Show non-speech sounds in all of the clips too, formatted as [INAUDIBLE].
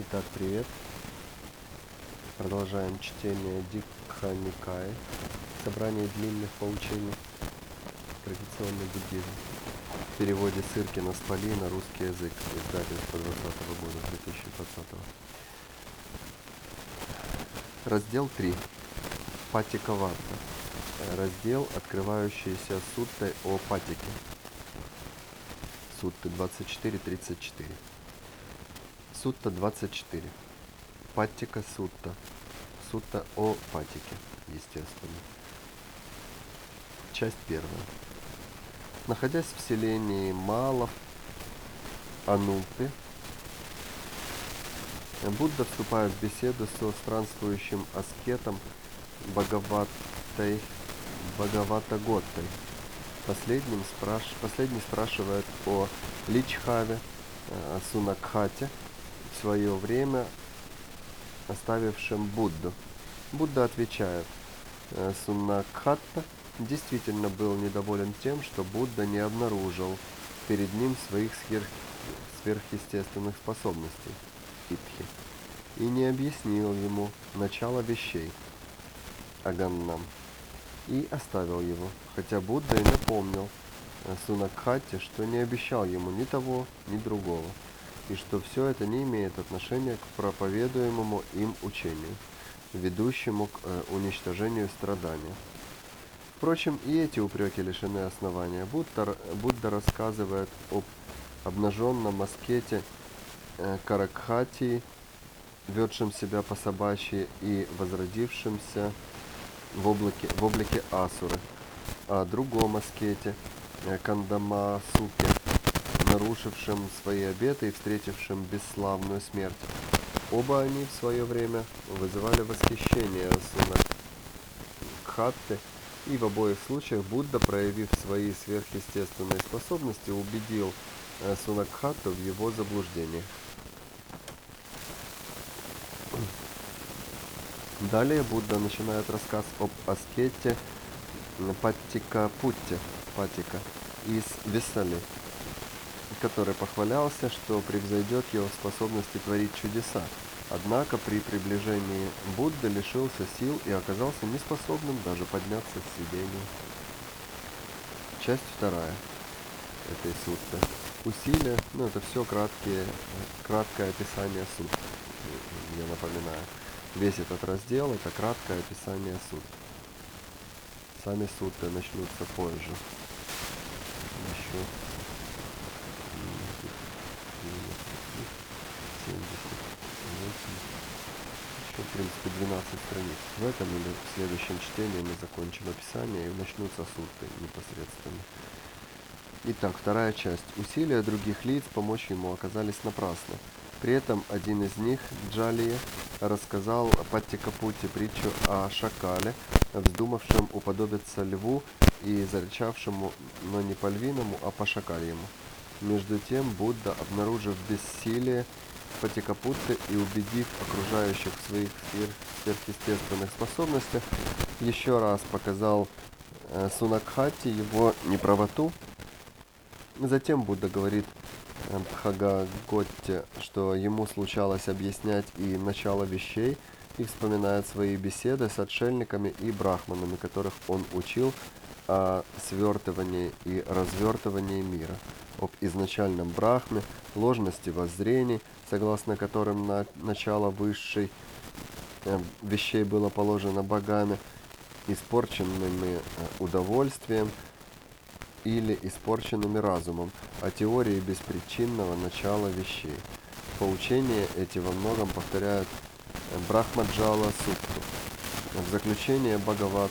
Итак, привет. Продолжаем чтение Дикха Никай, собрание длинных поучений, традиционный буддизм. В переводе Сыркина Спали на русский язык, издательство 2020 года, 2020. Раздел 3. Патикаварта. Раздел, открывающийся суттой о патике. Сутты 24-34. Сутта 24. Паттика сутта. Сутта о патике, естественно. Часть первая. Находясь в селении Малов, Анупы, Будда вступает в беседу со странствующим аскетом Бхагаватой, Бхагаватаготтой. Последним. Последний спрашивает о Личхаве, о Сунакхате, в свое время оставившим Будду. Будда отвечает, «Э, Сунакхатта действительно был недоволен тем, что Будда не обнаружил перед ним своих сверх... сверхъестественных способностей, Итхи, и не объяснил ему начало вещей, Аганнам, и оставил его, хотя Будда и напомнил э, Сунакхате, что не обещал ему ни того, ни другого и что все это не имеет отношения к проповедуемому им учению, ведущему к э, уничтожению страдания. Впрочем, и эти упреки лишены основания. Будда, Будда рассказывает об обнаженном аскете э, Каракхатии, ведшем себя по собачьи и возродившемся в облаке, в облике Асуры, о другом аскете э, Кандамасуке, нарушившим свои обеты и встретившим бесславную смерть. Оба они в свое время вызывали восхищение Сунакхатты, и в обоих случаях Будда, проявив свои сверхъестественные способности, убедил э, Сунакхатту в его заблуждении. [CLEARS THROAT] Далее Будда начинает рассказ об аскете Паттика Путте, Патика, из Весали, который похвалялся, что превзойдет его способности творить чудеса. Однако при приближении Будды лишился сил и оказался неспособным даже подняться с сидения. Часть вторая этой сутты. Усилия, ну это все краткие, краткое описание сут. Я напоминаю. Весь этот раздел это краткое описание сут. Сами суты начнутся позже. Еще, в принципе, 12 страниц. В этом или в следующем чтении мы закончим описание и начнутся сутты непосредственно. Итак, вторая часть. Усилия других лиц помочь ему оказались напрасно. При этом один из них, Джалия, рассказал Паттикапути притчу о шакале, вздумавшем уподобиться льву и зарычавшему, но не по львиному, а по шакальему. Между тем Будда, обнаружив бессилие Патикапутты и убедив окружающих в своих сверхъестественных способностях, еще раз показал э, Сунакхати его неправоту. Затем Будда говорит э, что ему случалось объяснять и начало вещей, и вспоминает свои беседы с отшельниками и брахманами, которых он учил о свертывании и развертывании мира об изначальном брахме, ложности воззрений, согласно которым на начало высшей э, вещей было положено богами, испорченными э, удовольствием или испорченными разумом, о теории беспричинного начала вещей. Поучения эти во многом повторяют э, Брахмаджала Сутту. В заключение Бхагават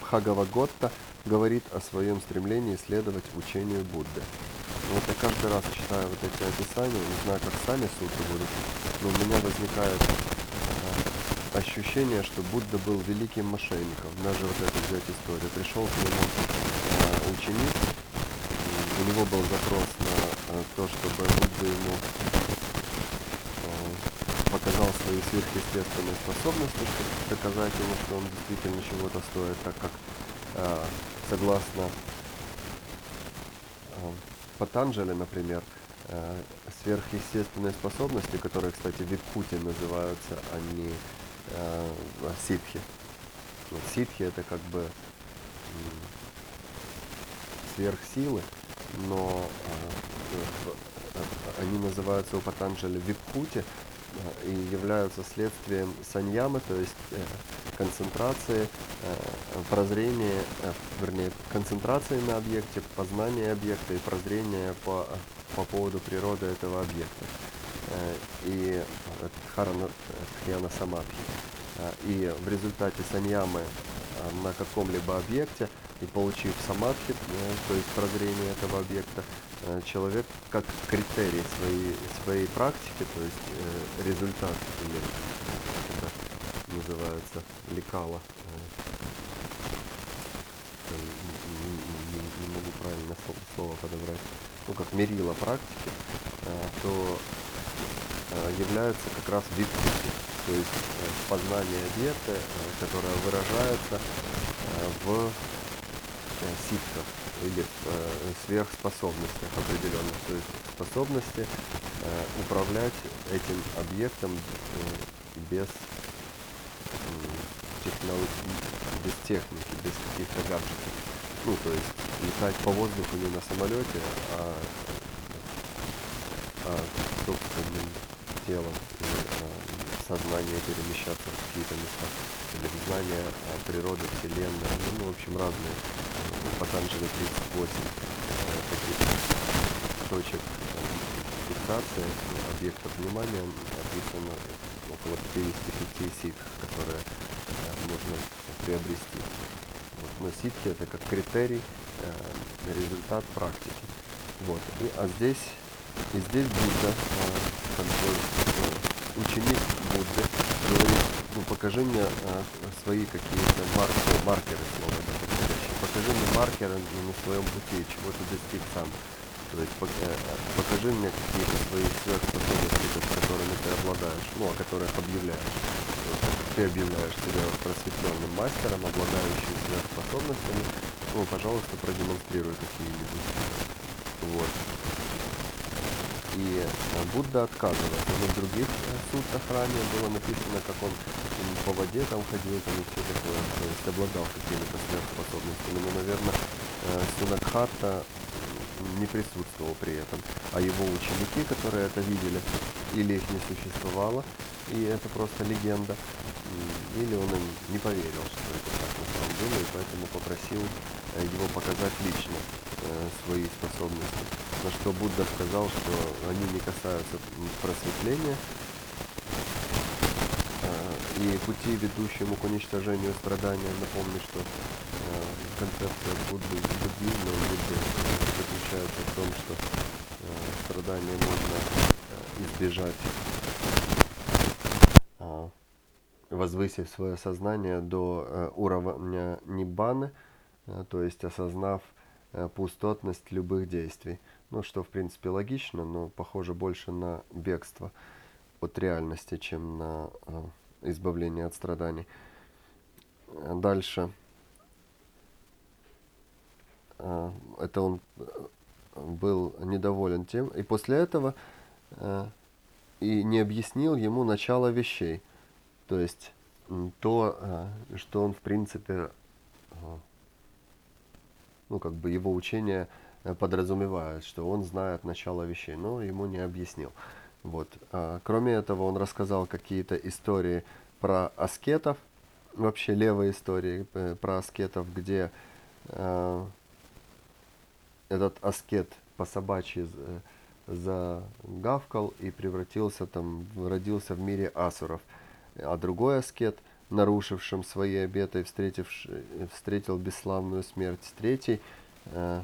Бхагаваготта говорит о своем стремлении следовать учению Будды. Вот я каждый раз читаю вот эти описания, не знаю, как сами суты будут, но у меня возникает э, ощущение, что Будда был великим мошенником. Даже вот эту взять историю. Пришел к нему э, ученик, у него был запрос на э, то, чтобы Будда ему показал свои сверхъестественные способности, чтобы доказать ему, что он действительно чего-то стоит, так как согласно Патанджали, например, э, сверхъестественные способности, которые, кстати, в называются, они э, ситхи. Ситхи это как бы сверхсилы, но э, они называются у Патанджали Випхути и являются следствием саньямы, то есть концентрации, прозрения, вернее, концентрации на объекте, познания объекта и прозрения по, по поводу природы этого объекта. И Дхарана Тхьяна Самадхи. И в результате саньямы на каком-либо объекте и получив самадхи, э, то есть прозрение этого объекта, э, человек как критерий своей, своей практики, то есть э, результат, или это называется лекала, слово подобрать, ну как мерила практики, то является как раз випхути, то есть познание объекта, которое выражается в ситках или э, сверхспособностях определенных, то есть способности э, управлять этим объектом э, без, технологии, без техники, без каких-то гаджетов. Ну, то есть летать по воздуху не на самолете, а, а собственным телом или а, сознанием перемещаться в какие-то места или знания природы, Вселенной, ну, в общем, разные Патанджали 38 таких точек фиксации объектов внимания описано около 55 ситх, которые можно приобрести. Вот. Но ситхи это как критерий, результат практики. Вот. И, а здесь, и здесь Будда, как бы, ну, ученик Будды, говорит, ну покажи мне свои какие-то маркеры, маркеры слова, да, покажи мне маркеры на своем пути, чего ты достиг сам. То есть э, покажи мне какие-то свои сверхспособности, которыми ты обладаешь, ну, о которых объявляешь. Ты объявляешь себя просветленным мастером, обладающим сверхспособностями. Ну, пожалуйста, продемонстрируй какие-нибудь. Вот. И э, Будда отказывает. Но в других э, сутрах ранее было написано, как он по воде там ходил, там и все такое. То есть обладал какими-то сверхспособностями. Но, наверное, э, Сунакхата не присутствовал при этом. А его ученики, которые это видели, или их не существовало, и это просто легенда, или он им не поверил, что это так самом деле, и поэтому попросил его показать лично свои способности на что Будда сказал, что они не касаются просветления а, и пути, ведущему к уничтожению страдания. Напомню, что а, концепция Будды, буддизма Будды заключается в том, что а, страдания можно избежать, возвысив свое сознание до уровня ниббаны, то есть осознав пустотность любых действий. Ну, что, в принципе, логично, но похоже больше на бегство от реальности, чем на э, избавление от страданий. Дальше. Э, это он э, был недоволен тем. И после этого э, и не объяснил ему начало вещей. То есть то, э, что он, в принципе, э, ну, как бы его учение Э, подразумевает, что он знает начало вещей, но ему не объяснил. Вот. Кроме этого, он рассказал какие-то истории про аскетов, вообще левые истории про аскетов, где этот аскет по собачьи загавкал и превратился там, родился в мире асуров. А другой аскет, нарушившим свои обеты, встретил бесславную смерть. Третий э,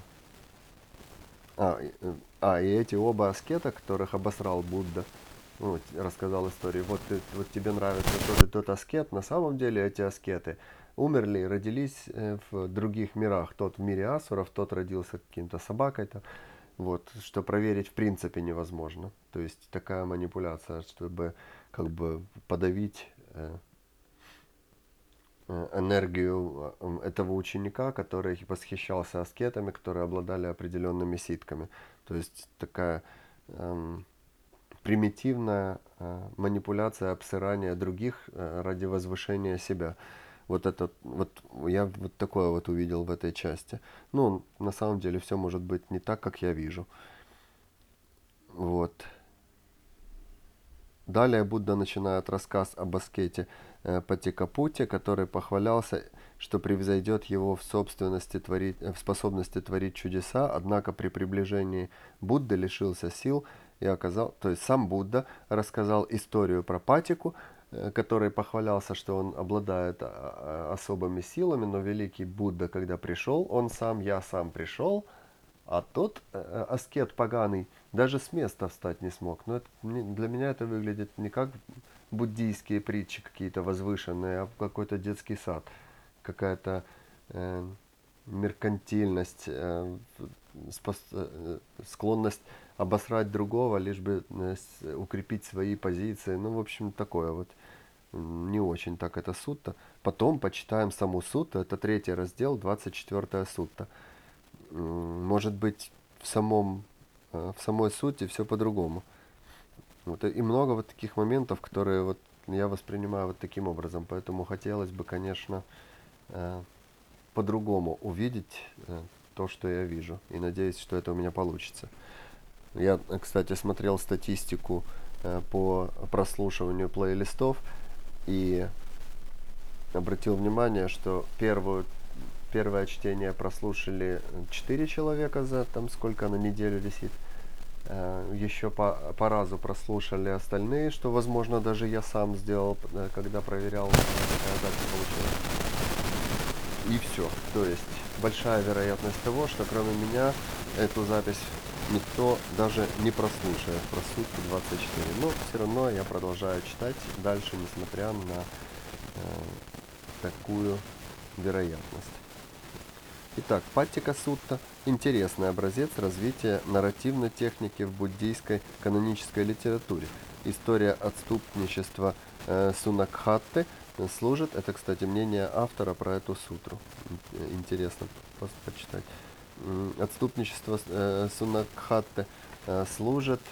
а, э, а, и эти оба аскета, которых обосрал Будда, ну, рассказал историю, вот, ты, вот тебе нравится тот тот аскет, на самом деле эти аскеты умерли и родились э, в других мирах. Тот в мире асуров, тот родился каким-то собакой-то. Вот, что проверить в принципе невозможно. То есть такая манипуляция, чтобы как бы подавить э, Э, энергию э, этого ученика, который восхищался аскетами, которые обладали определенными ситками. То есть такая эм, примитивная манипуляция, обсырание других ради возвышения себя. Вот это, вот я вот такое вот увидел в этой части. Ну, на самом деле все может быть не так, как я вижу. Вот. Далее Будда начинает рассказ об аскете э, Патикапуте, который похвалялся, что превзойдет его в, собственности творить, э, в способности творить чудеса, однако при приближении Будды лишился сил и оказал, то есть сам Будда рассказал историю про Патику, э, который похвалялся, что он обладает а, а, особыми силами, но великий Будда, когда пришел, он сам, я сам пришел, а тот аскет поганый даже с места встать не смог. Но это, для меня это выглядит не как буддийские притчи какие-то возвышенные, а какой-то детский сад. Какая-то э, меркантильность, э, спос, э, склонность обосрать другого, лишь бы э, укрепить свои позиции. Ну, в общем, такое вот. Не очень так это сутта. Потом почитаем саму сутту. Это третий раздел, 24 сутта. Может быть, в самом в самой сути все по-другому. Вот, и много вот таких моментов, которые вот я воспринимаю вот таким образом. Поэтому хотелось бы, конечно, э, по-другому увидеть э, то, что я вижу. И надеюсь, что это у меня получится. Я, кстати, смотрел статистику по прослушиванию плейлистов и обратил внимание, что первую первое чтение прослушали 4 человека за там сколько на неделю висит. Э, Еще по, по разу прослушали остальные, что, возможно, даже я сам сделал, э, когда проверял, какая запись получилась. И все. То есть большая вероятность того, что кроме меня эту запись никто даже не прослушает про сутки 24. Но все равно я продолжаю читать дальше, несмотря на э, такую вероятность. Итак, Паттика Сутта – интересный образец развития нарративной техники в буддийской канонической литературе. История отступничества э, Сунакхатты служит, это, кстати, мнение автора про эту сутру. Интересно просто почитать. Отступничество э, Сунакхатты э, служит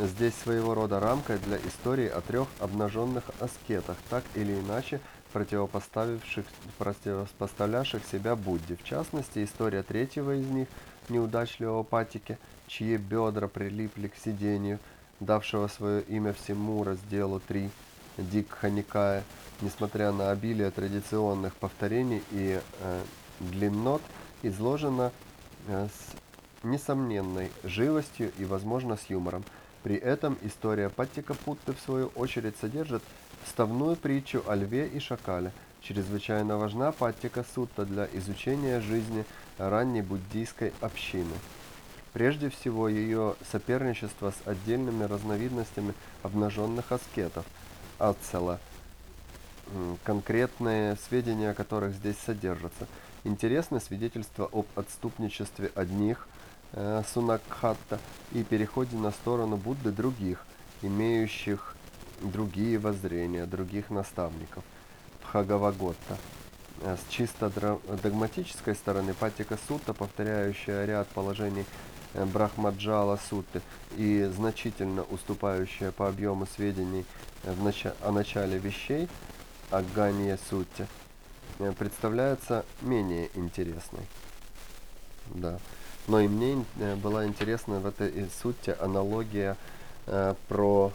здесь своего рода рамкой для истории о трех обнаженных аскетах, так или иначе противопоставивших, противопоставлявших себя Будде. В частности, история третьего из них, неудачливого Патики, чьи бедра прилипли к сидению, давшего свое имя всему разделу 3 Дикханикая, несмотря на обилие традиционных повторений и э, длиннот, изложена э, с несомненной живостью и, возможно, с юмором. При этом история Паттика Путты, в свою очередь, содержит вставную притчу о льве и шакале. Чрезвычайно важна Паттика Сутта для изучения жизни ранней буддийской общины. Прежде всего, ее соперничество с отдельными разновидностями обнаженных аскетов, ацела, конкретные сведения о которых здесь содержатся. Интересно свидетельство об отступничестве одних э, сунакхатта и переходе на сторону Будды других, имеющих другие воззрения других наставников Бхагаваготта. Э, с чисто догматической стороны Патика Сутта, повторяющая ряд положений э, Брахмаджала Сутты и значительно уступающая по объему сведений э, нач о начале вещей Аганья Сутте, представляется менее интересной. Да. Но и мне была интересна в этой сутте аналогия э, про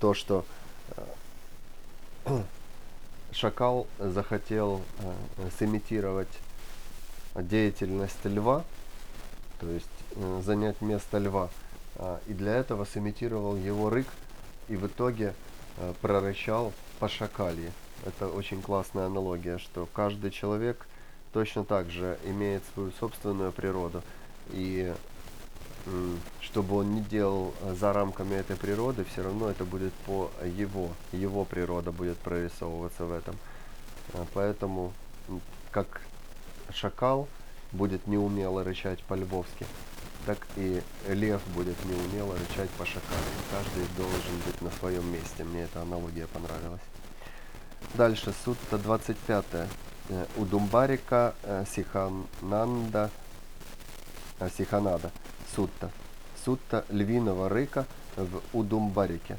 то, что э, [CLEARS THROAT] шакал захотел э, сымитировать деятельность льва, то есть э, занять место льва, и для этого сымитировал его рык и в итоге прорычал по шакалье. Это очень классная аналогия, что каждый человек точно так же имеет свою собственную природу, и что бы он ни делал э, за рамками этой природы, все равно это будет по его, его природа будет прорисовываться в этом. Э, поэтому, как шакал будет неумело рычать по-львовски, так и лев будет неумело рычать по шакалу. Каждый должен быть на своем месте. Мне эта аналогия понравилась. Дальше, сутта 25. Э, Удумбарика Сихананда Сиханада Сутта. Сутта львиного рыка в Удумбарике.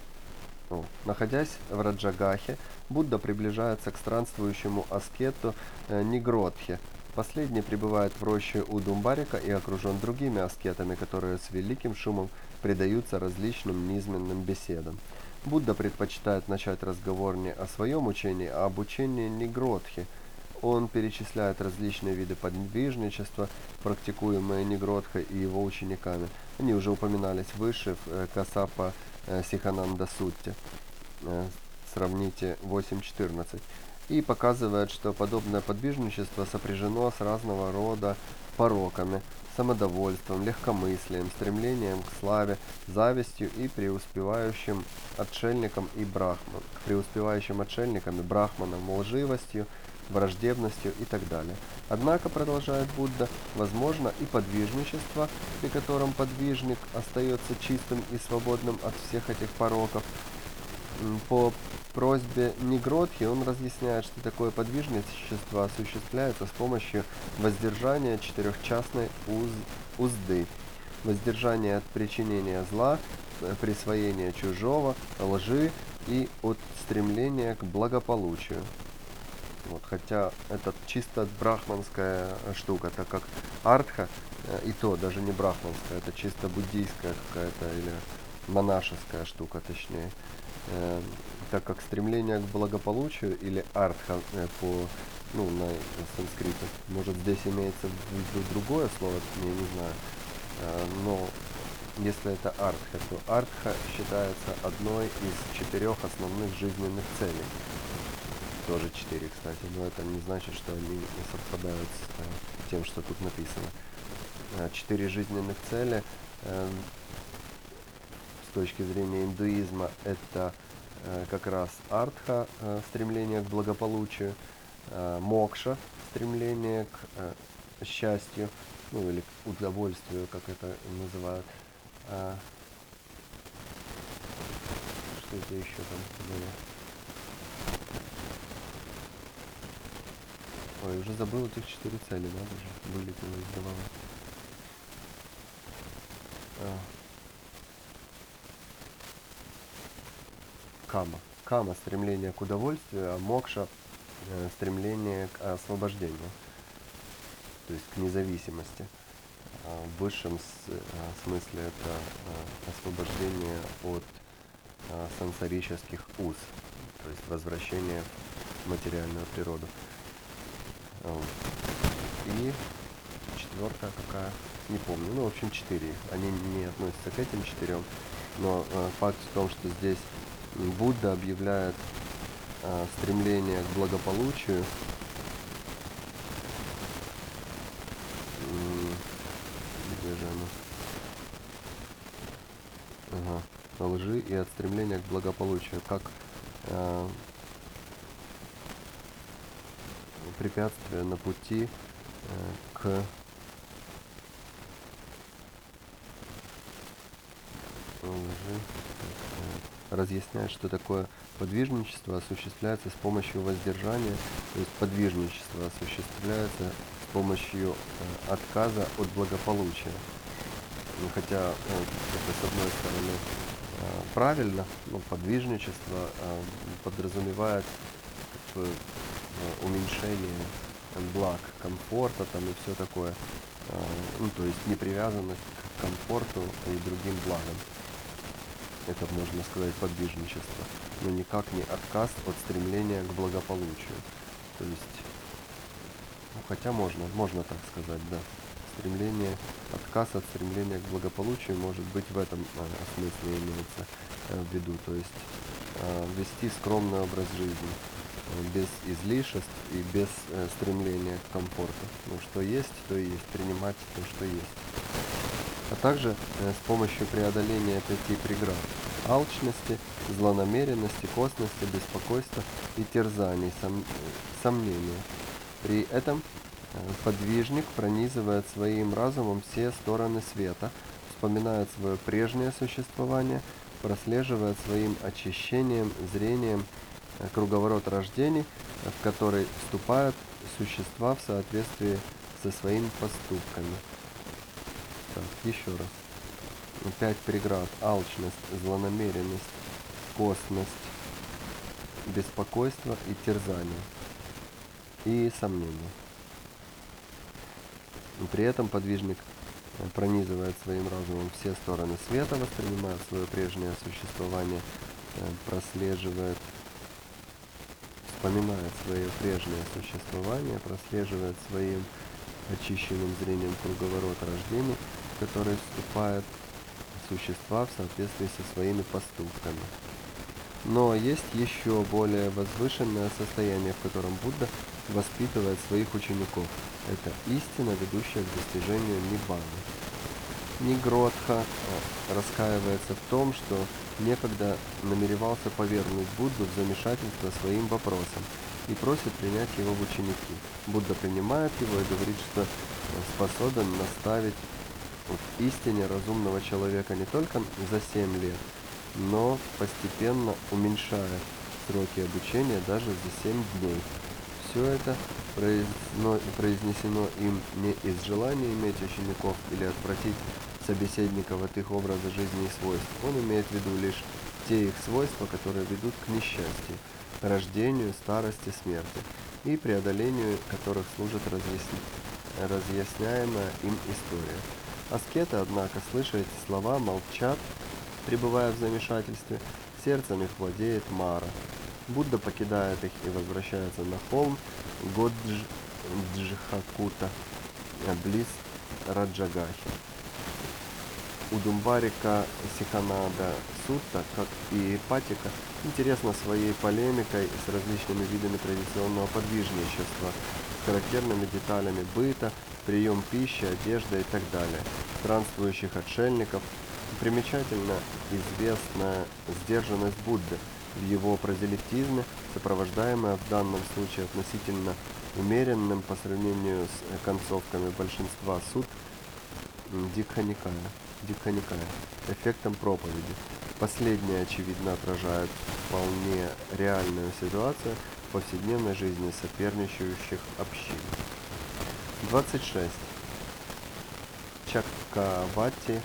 Находясь в Раджагахе, Будда приближается к странствующему аскету э. Последний пребывает в роще Удумбарика и окружен другими аскетами, которые с великим шумом предаются различным низменным беседам. Будда предпочитает начать разговор не о своем учении, а об учении Нигродхи. Он перечисляет различные виды подвижничества, практикуемые Нигродхой и его учениками. Они уже упоминались выше в э, Касапа Э, Сихананда Сутти. Э, сравните 8.14. И показывает, что подобное подвижничество сопряжено с разного рода пороками, самодовольством, легкомыслием, стремлением к славе, завистью и преуспевающим отшельникам и брахман, к преуспевающим отшельникам и брахманам, лживостью, враждебностью и так далее. Однако, продолжает Будда, возможно и подвижничество, при котором подвижник остается чистым и свободным от всех этих пороков. По просьбе Негродхи он разъясняет, что такое подвижничество осуществляется с помощью воздержания четырехчастной уз, узды, воздержания от причинения зла, э, присвоения чужого, лжи и от стремления к благополучию. Вот, хотя это чисто брахманская штука, так как артха э, и то даже не брахманская, это чисто буддийская какая-то или монашеская штука точнее. Э, так как стремление к благополучию или артха э, по ну, на санскрите, может здесь имеется другое слово, я не знаю, э, но если это артха, то артха считается одной из четырех основных жизненных целей тоже 4, кстати, но это не значит, что они не совпадают с э, тем, что тут написано. Э, четыре жизненных цели э, с точки зрения индуизма это э, как раз артха, стремление к благополучию, мокша, стремление к счастью, ну или к удовольствию, как это называют. Что это еще там было? Ой, уже забыл этих четыре цели, да, даже вылетело из головы. А. Кама. Кама – стремление к удовольствию, а мокша э, – стремление к освобождению, то есть к независимости. А в высшем а, смысле это а, освобождение от сенсорических уз, то есть возвращение в материальную природу. И четвертая какая, не помню, ну, в общем, четыре. Они не относятся к этим четырем. Но э, факт в том, что здесь Будда объявляет э, стремление к благополучию. Где же оно? Ага. Лжи и от стремления к благополучию. Как э, препятствия на пути э, к лжи. Разъясняет, что такое подвижничество осуществляется с помощью воздержания, то есть подвижничество осуществляется с помощью э, отказа от благополучия. Ну, хотя э, это с одной стороны э, правильно, но подвижничество э, подразумевает Э, уменьшение благ, комфорта там и все такое. Э, ну, то есть непривязанность к комфорту и другим благам. Это, можно сказать, подвижничество. Но никак не отказ от стремления к благополучию. То есть, ну, хотя можно, можно так сказать, да. Стремление, отказ от стремления к благополучию может быть в этом э, смысле имеется э, в виду. То есть э, вести скромный образ жизни без излишеств и без э, стремления к комфорту. Ну, что есть, то и есть. Принимать то, что есть. А также э, с помощью преодоления пяти преград. Алчности, злонамеренности, косности, беспокойства и терзаний, сом, сомнения. При этом э, подвижник пронизывает своим разумом все стороны света, вспоминает свое прежнее существование, прослеживает своим очищением, зрением, круговорот рождений, в который вступают существа в соответствии со своими поступками. так, еще раз. Пять преград. Алчность, злонамеренность, косность, беспокойство и терзание. И сомнение. При этом подвижник пронизывает своим разумом все стороны света, воспринимает свое прежнее существование, э, прослеживает, вспоминает свое прежнее существование, прослеживает своим очищенным зрением круговорот рождений, в который вступают существа в соответствии со своими поступками. Но есть еще более возвышенное состояние, в котором Будда воспитывает своих учеников. Это истина, ведущая к достижению Ниббаны. Нигродха э, раскаивается в том, что некогда намеревался повергнуть Будду в замешательство своим вопросом и просит принять его в ученики. Будда принимает его и говорит, что способен наставить в истине разумного человека не только за 7 лет, но постепенно уменьшая сроки обучения даже за 7 дней. Все это произнесено им не из желания иметь учеников или отвратить собеседников от их образа жизни и свойств. Он имеет в виду лишь те их свойства, которые ведут к несчастью, рождению, старости, смерти и преодолению которых служит разъясня... разъясняемая им история. Аскеты, однако, слыша эти слова, молчат, пребывая в замешательстве, сердцем их владеет Мара. Будда покидает их и возвращается на холм Годжхакута, близ Раджагахи. У Думбарика Сиханада Сутта, как и Патика, интересна своей полемикой с различными видами традиционного подвижничества, характерными деталями быта, прием пищи, одежда и так далее, странствующих отшельников. Примечательно известная сдержанность Будды в его прозелитизме, сопровождаемая в данном случае относительно умеренным по сравнению с концовками большинства суд Дикханикая, Дикханикая, эффектом проповеди. Последнее, очевидно, отражает вполне реальную ситуацию в повседневной жизни соперничающих общин. 26. Чаккавати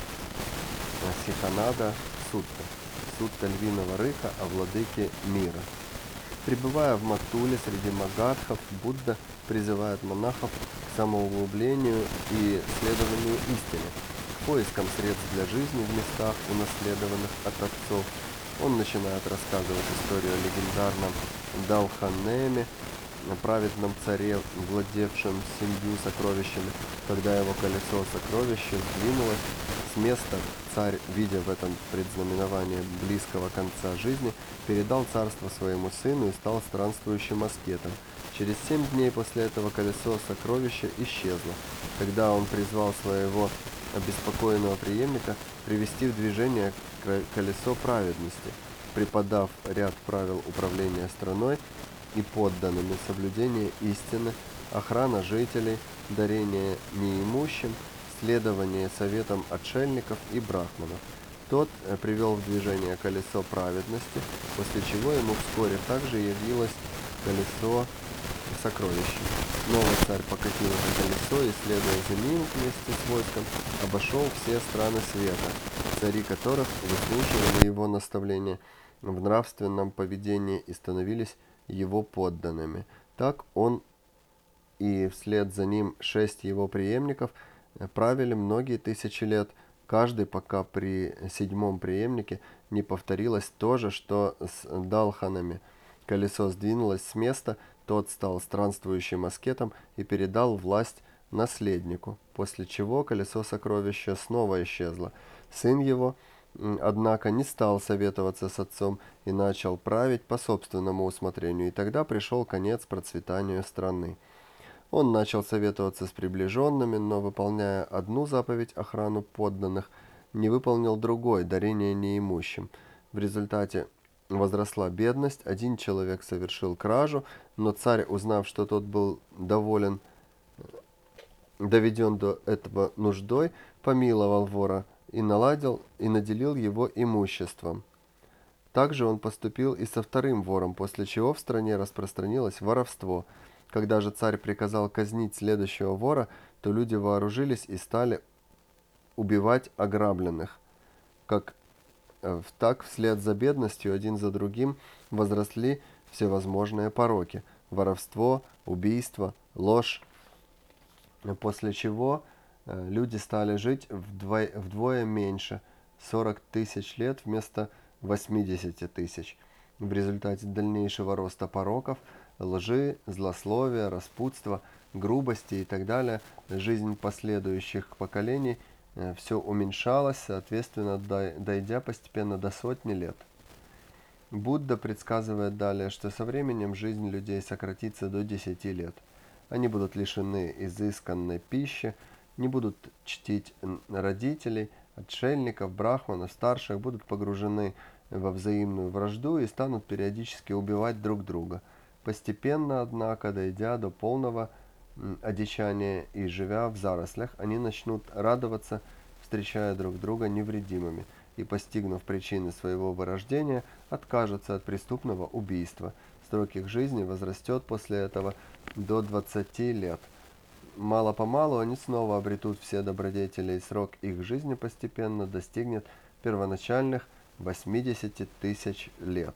Сиханада Сутта. Сутта львиного рыка о владыке мира. Прибывая в Матуле среди магадхов, Будда призывает монахов к самоуглублению и следованию истине, поиском средств для жизни в местах, унаследованных от отцов. Он начинает рассказывать историю о легендарном Далханеме, праведном царе, владевшем семью сокровищами. Когда его колесо сокровища сдвинулось с места, царь, видя в этом предзнаменование близкого конца жизни, передал царство своему сыну и стал странствующим аскетом. Через семь дней после этого колесо сокровища исчезло. Тогда он призвал своего обеспокоенного преемника привести в движение колесо праведности, преподав ряд правил управления страной и подданными соблюдение истины, охрана жителей, дарение неимущим, следование советам отшельников и брахманов. Тот э, привел в движение колесо праведности, после чего ему вскоре также явилось колесо сокровища. Новый царь покатил это колесо и, следуя за ним вместе с войском, обошел все страны света, цари которых выслушивали его наставления в нравственном поведении и становились его подданными. Так он и вслед за ним шесть его преемников правили многие тысячи лет, каждый пока при седьмом преемнике не повторилось то же, что с Далханами. Колесо сдвинулось с места, тот стал странствующим аскетом и передал власть наследнику, после чего колесо сокровища снова исчезло. Сын его, однако, не стал советоваться с отцом и начал править по собственному усмотрению, и тогда пришел конец процветанию страны. Он начал советоваться с приближенными, но, выполняя одну заповедь охрану подданных, не выполнил другой, дарение неимущим. В результате возросла бедность, один человек совершил кражу, но царь, узнав, что тот был доволен, доведен до этого нуждой, помиловал вора и наладил и наделил его имуществом. Также он поступил и со вторым вором, после чего в стране распространилось воровство. Когда же царь приказал казнить следующего вора, то люди вооружились и стали убивать ограбленных, как так вслед за бедностью один за другим возросли всевозможные пороки – воровство, убийство, ложь, после чего э, люди стали жить вдвое, вдвое меньше – 40 тысяч лет вместо 80 тысяч. В результате дальнейшего роста пороков, лжи, злословия, распутства, грубости и так далее, жизнь последующих поколений э, все уменьшалась, соответственно, дойдя постепенно до сотни лет. Будда предсказывает далее, что со временем жизнь людей сократится до 10 лет. Они будут лишены изысканной пищи, не будут чтить родителей, отшельников, брахманов, старших, будут погружены во взаимную вражду и станут периодически убивать друг друга. Постепенно, однако, дойдя до полного одичания и живя в зарослях, они начнут радоваться, встречая друг друга невредимыми – и, постигнув причины своего вырождения, откажется от преступного убийства. Срок их жизни возрастет после этого до 20 лет. Мало-помалу они снова обретут все добродетели, и срок их жизни постепенно достигнет первоначальных 80 тысяч лет.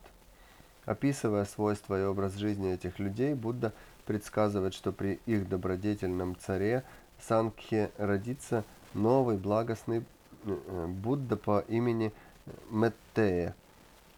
Описывая свойства и образ жизни этих людей, Будда предсказывает, что при их добродетельном царе Сангхе родится новый благостный Э, Будда по имени Меттея.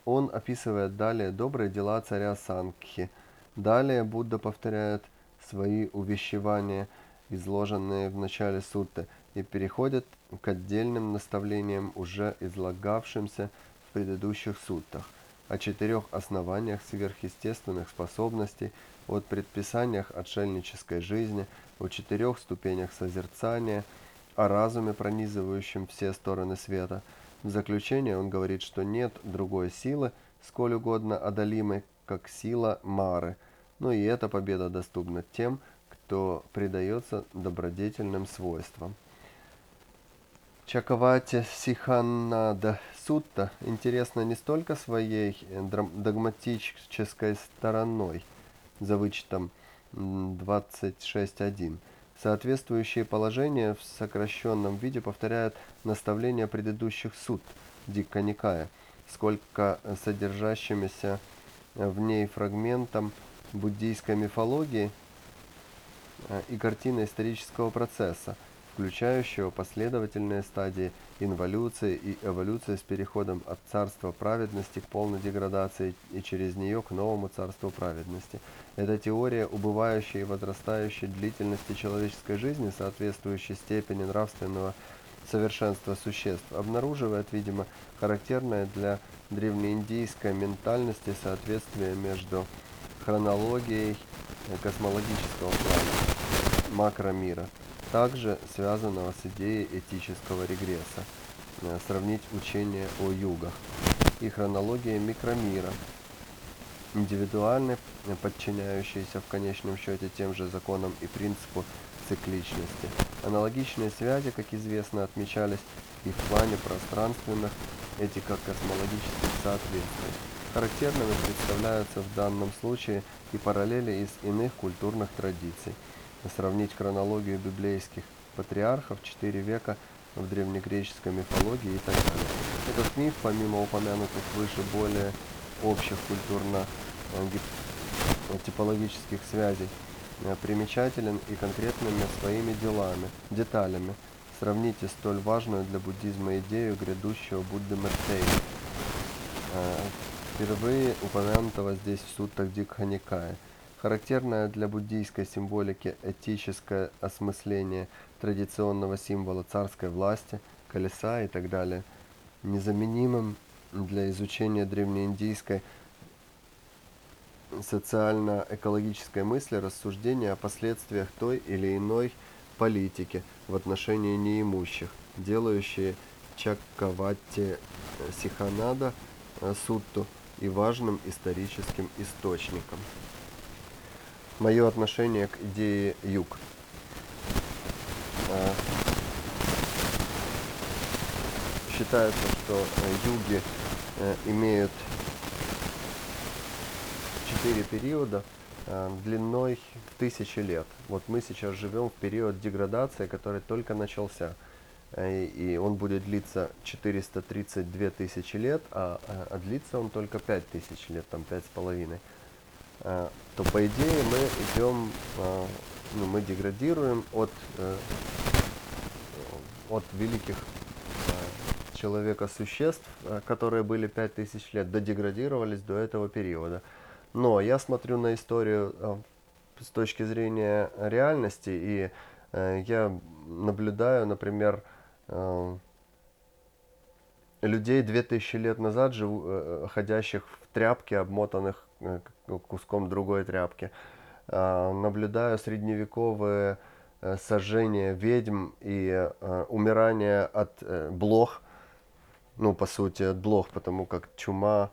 Он описывает далее добрые дела царя Сангхи. Далее Будда повторяет свои увещевания, изложенные в начале сутты, и переходит к отдельным наставлениям, уже излагавшимся в предыдущих суттах, о четырех основаниях сверхъестественных способностей, от предписаниях отшельнической жизни, о четырех ступенях созерцания – о разуме, пронизывающем все стороны света. В заключение он говорит, что нет другой силы, сколь угодно одолимой, как сила Мары, но и эта победа доступна тем, кто предается добродетельным свойствам. Чакавати Сиханнада Сутта интересна не столько своей догматической стороной, за вычетом 26.1, Соответствующие положения в сокращенном виде повторяют наставления предыдущих суд Дикка Никая, сколько содержащимися в ней фрагментом буддийской мифологии э, и картины исторического процесса, включающего последовательные стадии инволюции и эволюции с переходом от царства праведности к полной деградации и через нее к новому царству праведности. Эта теория убывающей и возрастающей длительности человеческой жизни, соответствующей степени нравственного совершенства существ, обнаруживает, видимо, характерное для древнеиндийской ментальности соответствие между хронологией космологического плана макромира – также связанного с идеей этического регресса, э, сравнить учение о югах и хронология микромира, индивидуальны, э, подчиняющиеся в конечном счете тем же законам и принципу цикличности. Аналогичные связи, как известно, отмечались и в плане пространственных этико-космологических соответствий. Характерными представляются в данном случае и параллели из иных культурных традиций – сравнить хронологию библейских патриархов 4 века в древнегреческой мифологии и так далее. Этот миф, помимо упомянутых выше более общих культурно-типологических связей, э, примечателен и конкретными своими делами, деталями. Сравните столь важную для буддизма идею грядущего Будды Мертея, э, впервые упомянутого здесь в суттах Дикханикая – Характерное для буддийской символики этическое осмысление традиционного символа царской власти, колеса и так далее, незаменимым для изучения древнеиндийской социально-экологической мысли рассуждения о последствиях той или иной политики в отношении неимущих, делающие Чаккаватти Сиханада Сутту и важным историческим источником мое отношение к идее юг. А, считается, что э, юги э, имеют четыре периода э, длиной в тысячи лет. Вот мы сейчас живем в период деградации, который только начался. и он будет длиться 432 тысячи лет, а, а, длится он только 5 тысяч лет, там 5,5, э, то по идее мы идем, э, ну, мы деградируем от, э, от великих э, человека существ, э, которые были 5000 лет, додеградировались до этого периода. Но я смотрю на историю с точки зрения реальности, и э, я наблюдаю, например, э, людей 2000 лет назад, живу, э, ходящих в тряпке, обмотанных куском другой тряпки. Э, наблюдаю средневековые э, сожжения ведьм и э, умирание от э, блох, ну, по сути, от блох, потому как чума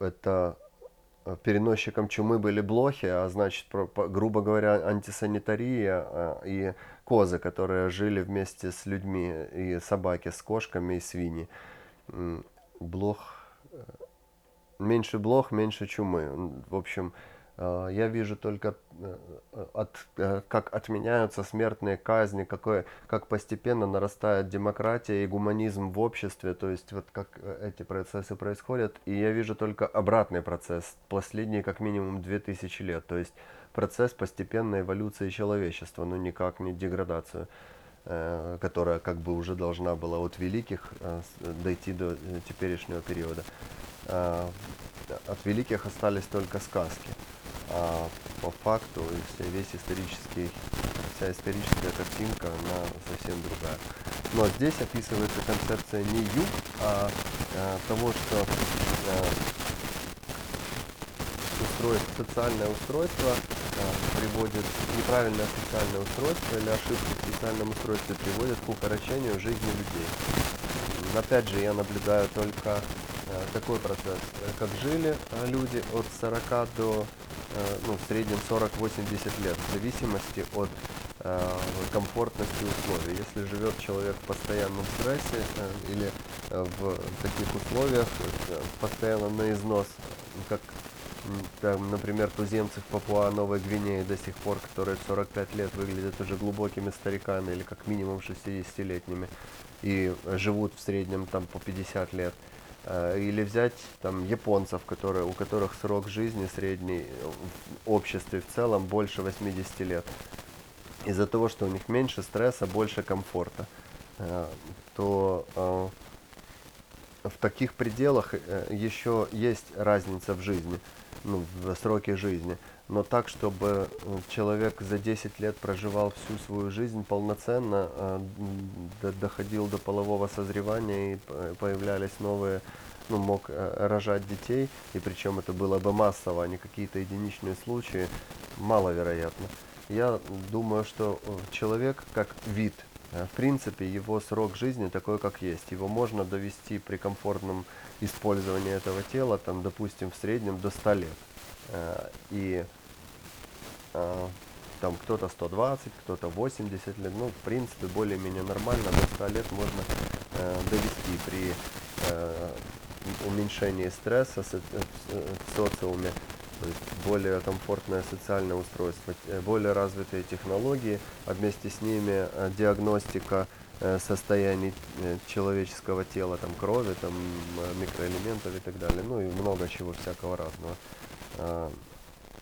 это переносчиком чумы были блохи, а значит, грубо говоря, антисанитария а, и козы, которые жили вместе с людьми, и собаки с кошками, и свиньи. Блох... Меньше блох, меньше чумы. В общем, э, я вижу только, э, от, э, как отменяются смертные казни, какое, как постепенно нарастает демократия и гуманизм в обществе, то есть вот как эти процессы происходят. И я вижу только обратный процесс, последние как минимум 2000 лет, то есть процесс постепенной эволюции человечества, но никак не деградацию, которая как бы уже должна была от великих э, дойти до э, теперешнего периода. Э, От великих остались только сказки. А по факту весь исторический, вся историческая картинка, она совсем другая. Но здесь описывается концепция не юг, а э, того, что э, устройство, социальное устройство э, приводит, неправильное социальное устройство или ошибки в социальном устройстве приводят к укорочению жизни людей. Опять же, я наблюдаю только э, такой процесс, э, как жили люди от 40 до, ну, в среднем 40-80 лет, в зависимости от комфортности условий. Если живет человек в постоянном стрессе или в таких условиях, постоянно на износ, как Там, например, туземцы в Папуа Новой Гвинеи до сих пор, которые в 45 лет выглядят уже глубокими стариками или как минимум 60-летними и живут в среднем там по 50 лет. Э, Или взять там японцев, которые, у которых срок жизни средний в обществе в целом больше 80 лет. Из-за того, что у них меньше стресса, больше комфорта, э, то э, в таких пределах еще есть разница в жизни, ну, в сроке жизни. Но так, чтобы э, человек за 10 лет проживал всю свою жизнь полноценно, э, доходил до полового созревания и появлялись новые, ну, мог э, рожать детей, и причем это было бы массово, а не какие-то единичные случаи, маловероятно. Я думаю, что человек как вид В принципе, его срок жизни такой, как есть. Его можно довести при комфортном использовании этого тела, там, допустим, в среднем до 100 лет. Э, И э, там кто-то 120, кто-то 80 лет. Ну, в принципе, более-менее нормально. До 100 лет можно э, довести при уменьшении стресса в социуме. То есть более комфортное социальное устройство, более развитые технологии, а вместе с ними диагностика э, состояний э, человеческого тела, там крови, там м, микроэлементов и так далее, ну и много чего всякого разного. А,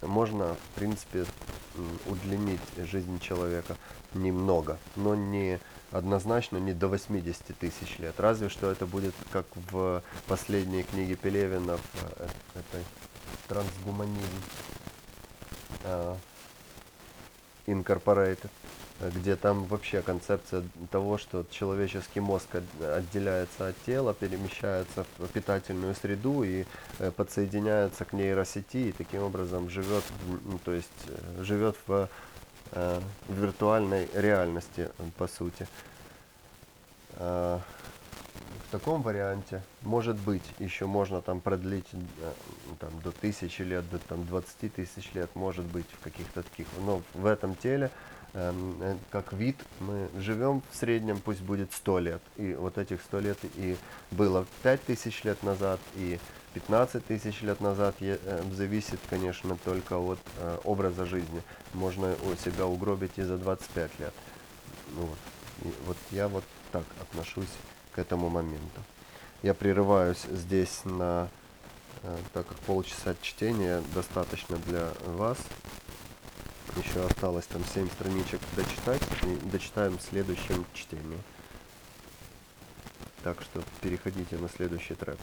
Можно, в принципе, удлинить жизнь человека немного, но не однозначно не до 80 тысяч лет. Разве что это будет как в последней книге Пелевина, в э, этой трансгуманизм а, Incorporated, э, где там вообще концепция того, что человеческий мозг от- отделяется от тела, перемещается в питательную среду и э, подсоединяется к нейросети и таким образом живет, ну, то есть э, живет в, э, в виртуальной реальности, по сути. В таком варианте, может быть, еще можно там продлить там, до тысячи лет, до там, 20 тысяч лет, может быть, в каких-то таких. Но в этом теле, как вид, мы живем в среднем, пусть будет 100 лет. И вот этих 100 лет и было 5 тысяч лет назад, и 15 тысяч лет назад э, зависит, конечно, только от э, образа жизни. Можно себя угробить и за 25 лет. Ну, вот. И вот я вот так отношусь к этому моменту. Я прерываюсь здесь на, э, так как полчаса чтения достаточно для вас. Еще осталось там 7 страничек дочитать и дочитаем в следующем чтении. Так что переходите на следующий трек.